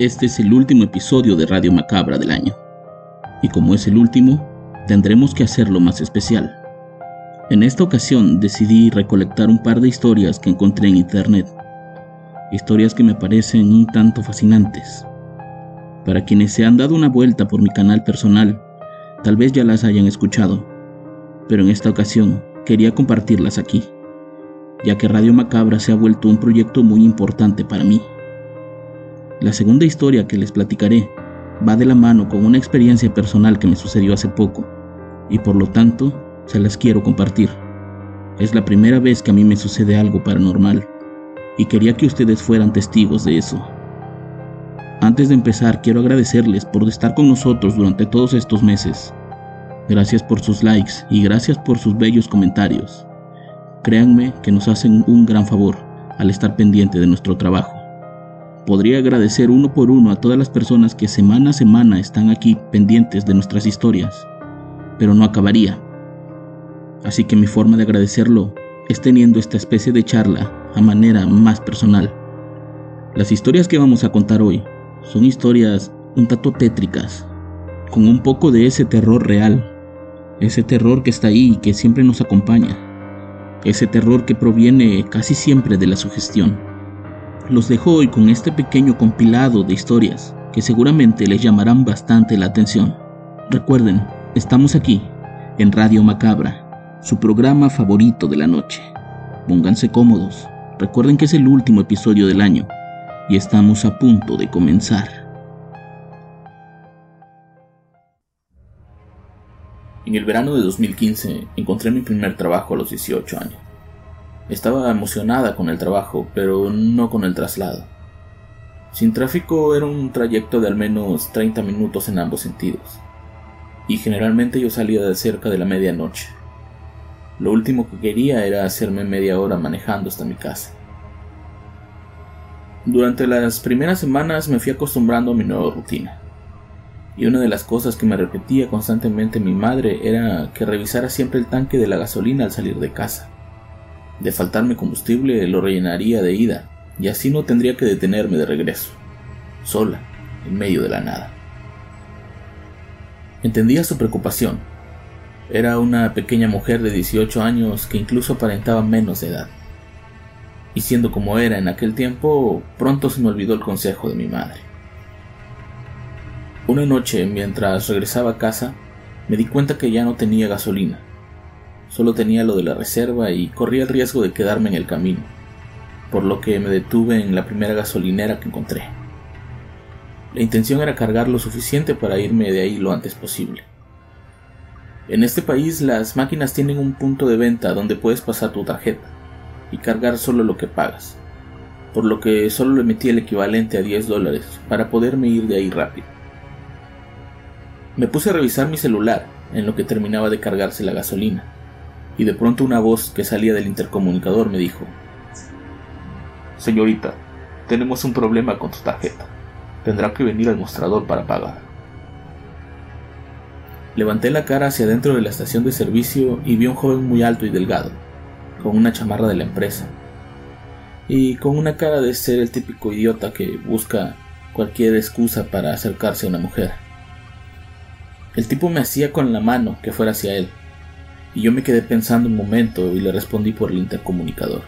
Este es el último episodio de Radio Macabra del año. Y como es el último, tendremos que hacerlo más especial. En esta ocasión decidí recolectar un par de historias que encontré en internet. Historias que me parecen un tanto fascinantes. Para quienes se han dado una vuelta por mi canal personal, tal vez ya las hayan escuchado, pero en esta ocasión quería compartirlas aquí, ya que Radio Macabra se ha vuelto un proyecto muy importante para mí. La segunda historia que les platicaré va de la mano con una experiencia personal que me sucedió hace poco y por lo tanto se las quiero compartir. Es la primera vez que a mí me sucede algo paranormal y quería que ustedes fueran testigos de eso. Antes de empezar quiero agradecerles por estar con nosotros durante todos estos meses. Gracias por sus likes y gracias por sus bellos comentarios. Créanme que nos hacen un gran favor al estar pendiente de nuestro trabajo. Podría agradecer uno por uno a todas las personas que semana a semana están aquí pendientes de nuestras historias, pero no acabaría. Así que mi forma de agradecerlo es teniendo esta especie de charla a manera más personal. Las historias que vamos a contar hoy son historias un tanto tétricas, con un poco de ese terror real, ese terror que está ahí y que siempre nos acompaña, ese terror que proviene casi siempre de la sugestión los dejo hoy con este pequeño compilado de historias que seguramente les llamarán bastante la atención. Recuerden, estamos aquí, en Radio Macabra, su programa favorito de la noche. Pónganse cómodos, recuerden que es el último episodio del año y estamos a punto de comenzar. En el verano de 2015 encontré mi primer trabajo a los 18 años. Estaba emocionada con el trabajo, pero no con el traslado. Sin tráfico era un trayecto de al menos 30 minutos en ambos sentidos, y generalmente yo salía de cerca de la medianoche. Lo último que quería era hacerme media hora manejando hasta mi casa. Durante las primeras semanas me fui acostumbrando a mi nueva rutina. Y una de las cosas que me repetía constantemente mi madre era que revisara siempre el tanque de la gasolina al salir de casa. De faltarme combustible lo rellenaría de ida, y así no tendría que detenerme de regreso, sola, en medio de la nada. Entendía su preocupación. Era una pequeña mujer de 18 años que incluso aparentaba menos de edad. Y siendo como era en aquel tiempo, pronto se me olvidó el consejo de mi madre. Una noche, mientras regresaba a casa, me di cuenta que ya no tenía gasolina Solo tenía lo de la reserva y corría el riesgo de quedarme en el camino, por lo que me detuve en la primera gasolinera que encontré. La intención era cargar lo suficiente para irme de ahí lo antes posible. En este país las máquinas tienen un punto de venta donde puedes pasar tu tarjeta y cargar solo lo que pagas, por lo que solo le metí el equivalente a 10 dólares para poderme ir de ahí rápido. Me puse a revisar mi celular en lo que terminaba de cargarse la gasolina y de pronto una voz que salía del intercomunicador me dijo, Señorita, tenemos un problema con su tarjeta. Tendrá que venir al mostrador para pagar. Levanté la cara hacia adentro de la estación de servicio y vi a un joven muy alto y delgado, con una chamarra de la empresa, y con una cara de ser el típico idiota que busca cualquier excusa para acercarse a una mujer. El tipo me hacía con la mano que fuera hacia él, y yo me quedé pensando un momento y le respondí por el intercomunicador.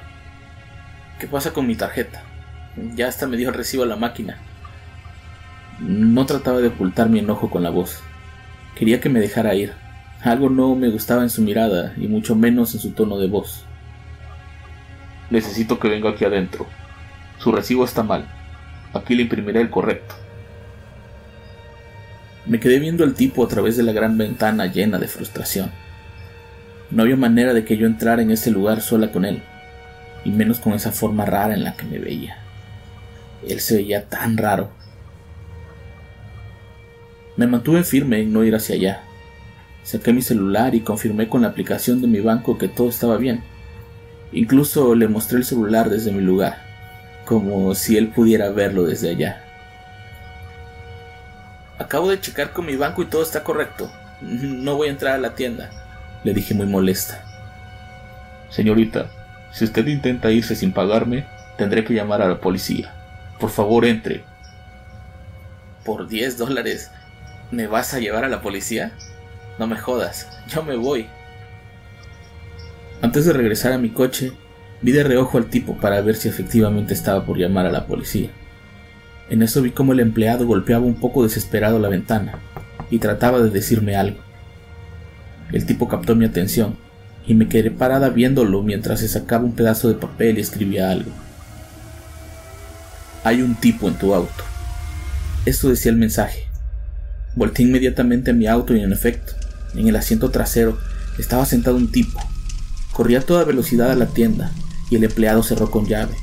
¿Qué pasa con mi tarjeta? Ya hasta me dio el recibo a la máquina. No trataba de ocultar mi enojo con la voz. Quería que me dejara ir. Algo no me gustaba en su mirada y mucho menos en su tono de voz. Necesito que venga aquí adentro. Su recibo está mal. Aquí le imprimiré el correcto. Me quedé viendo al tipo a través de la gran ventana llena de frustración. No había manera de que yo entrara en ese lugar sola con él, y menos con esa forma rara en la que me veía. Él se veía tan raro. Me mantuve firme en no ir hacia allá. Saqué mi celular y confirmé con la aplicación de mi banco que todo estaba bien. Incluso le mostré el celular desde mi lugar, como si él pudiera verlo desde allá. Acabo de checar con mi banco y todo está correcto. No voy a entrar a la tienda, le dije muy molesta. Señorita, si usted intenta irse sin pagarme, tendré que llamar a la policía. Por favor, entre. ¿Por 10 dólares me vas a llevar a la policía? No me jodas, yo me voy. Antes de regresar a mi coche, vi de reojo al tipo para ver si efectivamente estaba por llamar a la policía. En eso vi como el empleado golpeaba un poco desesperado la ventana y trataba de decirme algo. El tipo captó mi atención y me quedé parada viéndolo mientras se sacaba un pedazo de papel y escribía algo. Hay un tipo en tu auto. Esto decía el mensaje. Volté inmediatamente a mi auto y en efecto, en el asiento trasero estaba sentado un tipo. Corría a toda velocidad a la tienda y el empleado cerró con llave.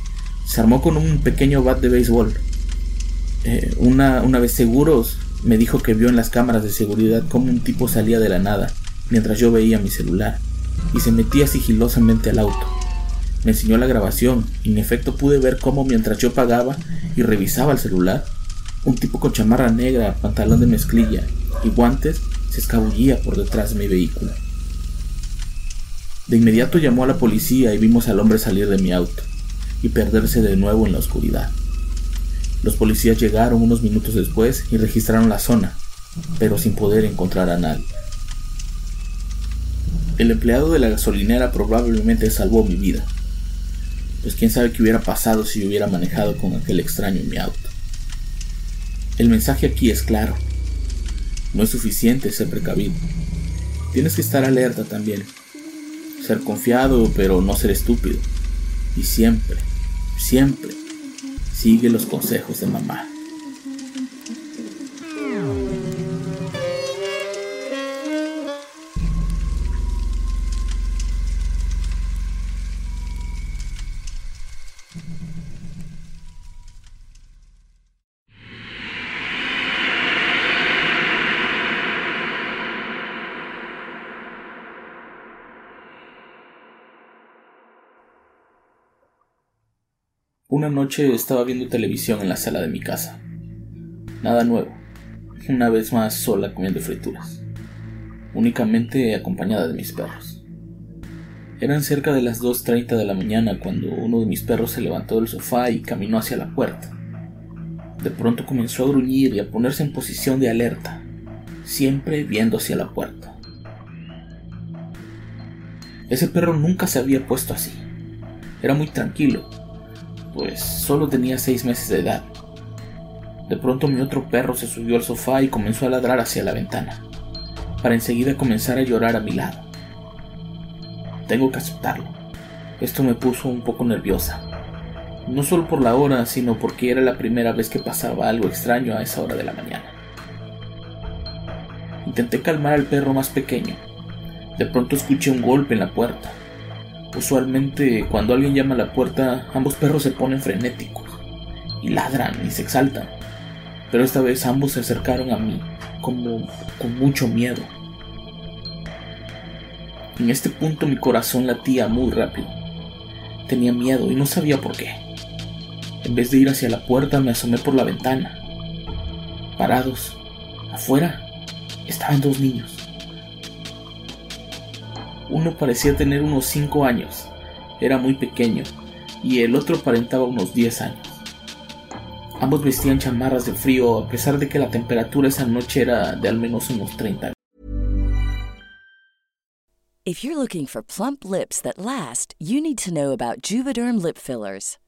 Se armó con un pequeño bat de béisbol. Eh, una, una vez seguros, me dijo que vio en las cámaras de seguridad cómo un tipo salía de la nada mientras yo veía mi celular y se metía sigilosamente al auto. Me enseñó la grabación y en efecto pude ver cómo mientras yo pagaba y revisaba el celular, un tipo con chamarra negra, pantalón de mezclilla y guantes se escabullía por detrás de mi vehículo. De inmediato llamó a la policía y vimos al hombre salir de mi auto y perderse de nuevo en la oscuridad. Los policías llegaron unos minutos después y registraron la zona, pero sin poder encontrar a nadie. El empleado de la gasolinera probablemente salvó mi vida, pues quién sabe qué hubiera pasado si hubiera manejado con aquel extraño en mi auto. El mensaje aquí es claro. No es suficiente ser precavido. Tienes que estar alerta también. Ser confiado, pero no ser estúpido. Y siempre, siempre, sigue los consejos de mamá. Una noche estaba viendo televisión en la sala de mi casa. Nada nuevo. Una vez más sola comiendo frituras. Únicamente acompañada de mis perros. Eran cerca de las 2.30 de la mañana cuando uno de mis perros se levantó del sofá y caminó hacia la puerta. De pronto comenzó a gruñir y a ponerse en posición de alerta, siempre viendo hacia la puerta. Ese perro nunca se había puesto así. Era muy tranquilo, pues solo tenía seis meses de edad. De pronto mi otro perro se subió al sofá y comenzó a ladrar hacia la ventana, para enseguida comenzar a llorar a mi lado. Tengo que aceptarlo. Esto me puso un poco nerviosa. No solo por la hora, sino porque era la primera vez que pasaba algo extraño a esa hora de la mañana. Intenté calmar al perro más pequeño. De pronto escuché un golpe en la puerta. Usualmente cuando alguien llama a la puerta, ambos perros se ponen frenéticos y ladran y se exaltan. Pero esta vez ambos se acercaron a mí como con mucho miedo. En este punto mi corazón latía muy rápido. Tenía miedo y no sabía por qué. En vez de ir hacia la puerta me asomé por la ventana. Parados, afuera, estaban dos niños. Uno parecía tener unos 5 años, era muy pequeño, y el otro aparentaba unos 10 años. Ambos vestían chamarras de frío a pesar de que la temperatura esa noche era de al menos unos 30. If you're looking for plump lips that last, you need to know about Juvederm lip fillers.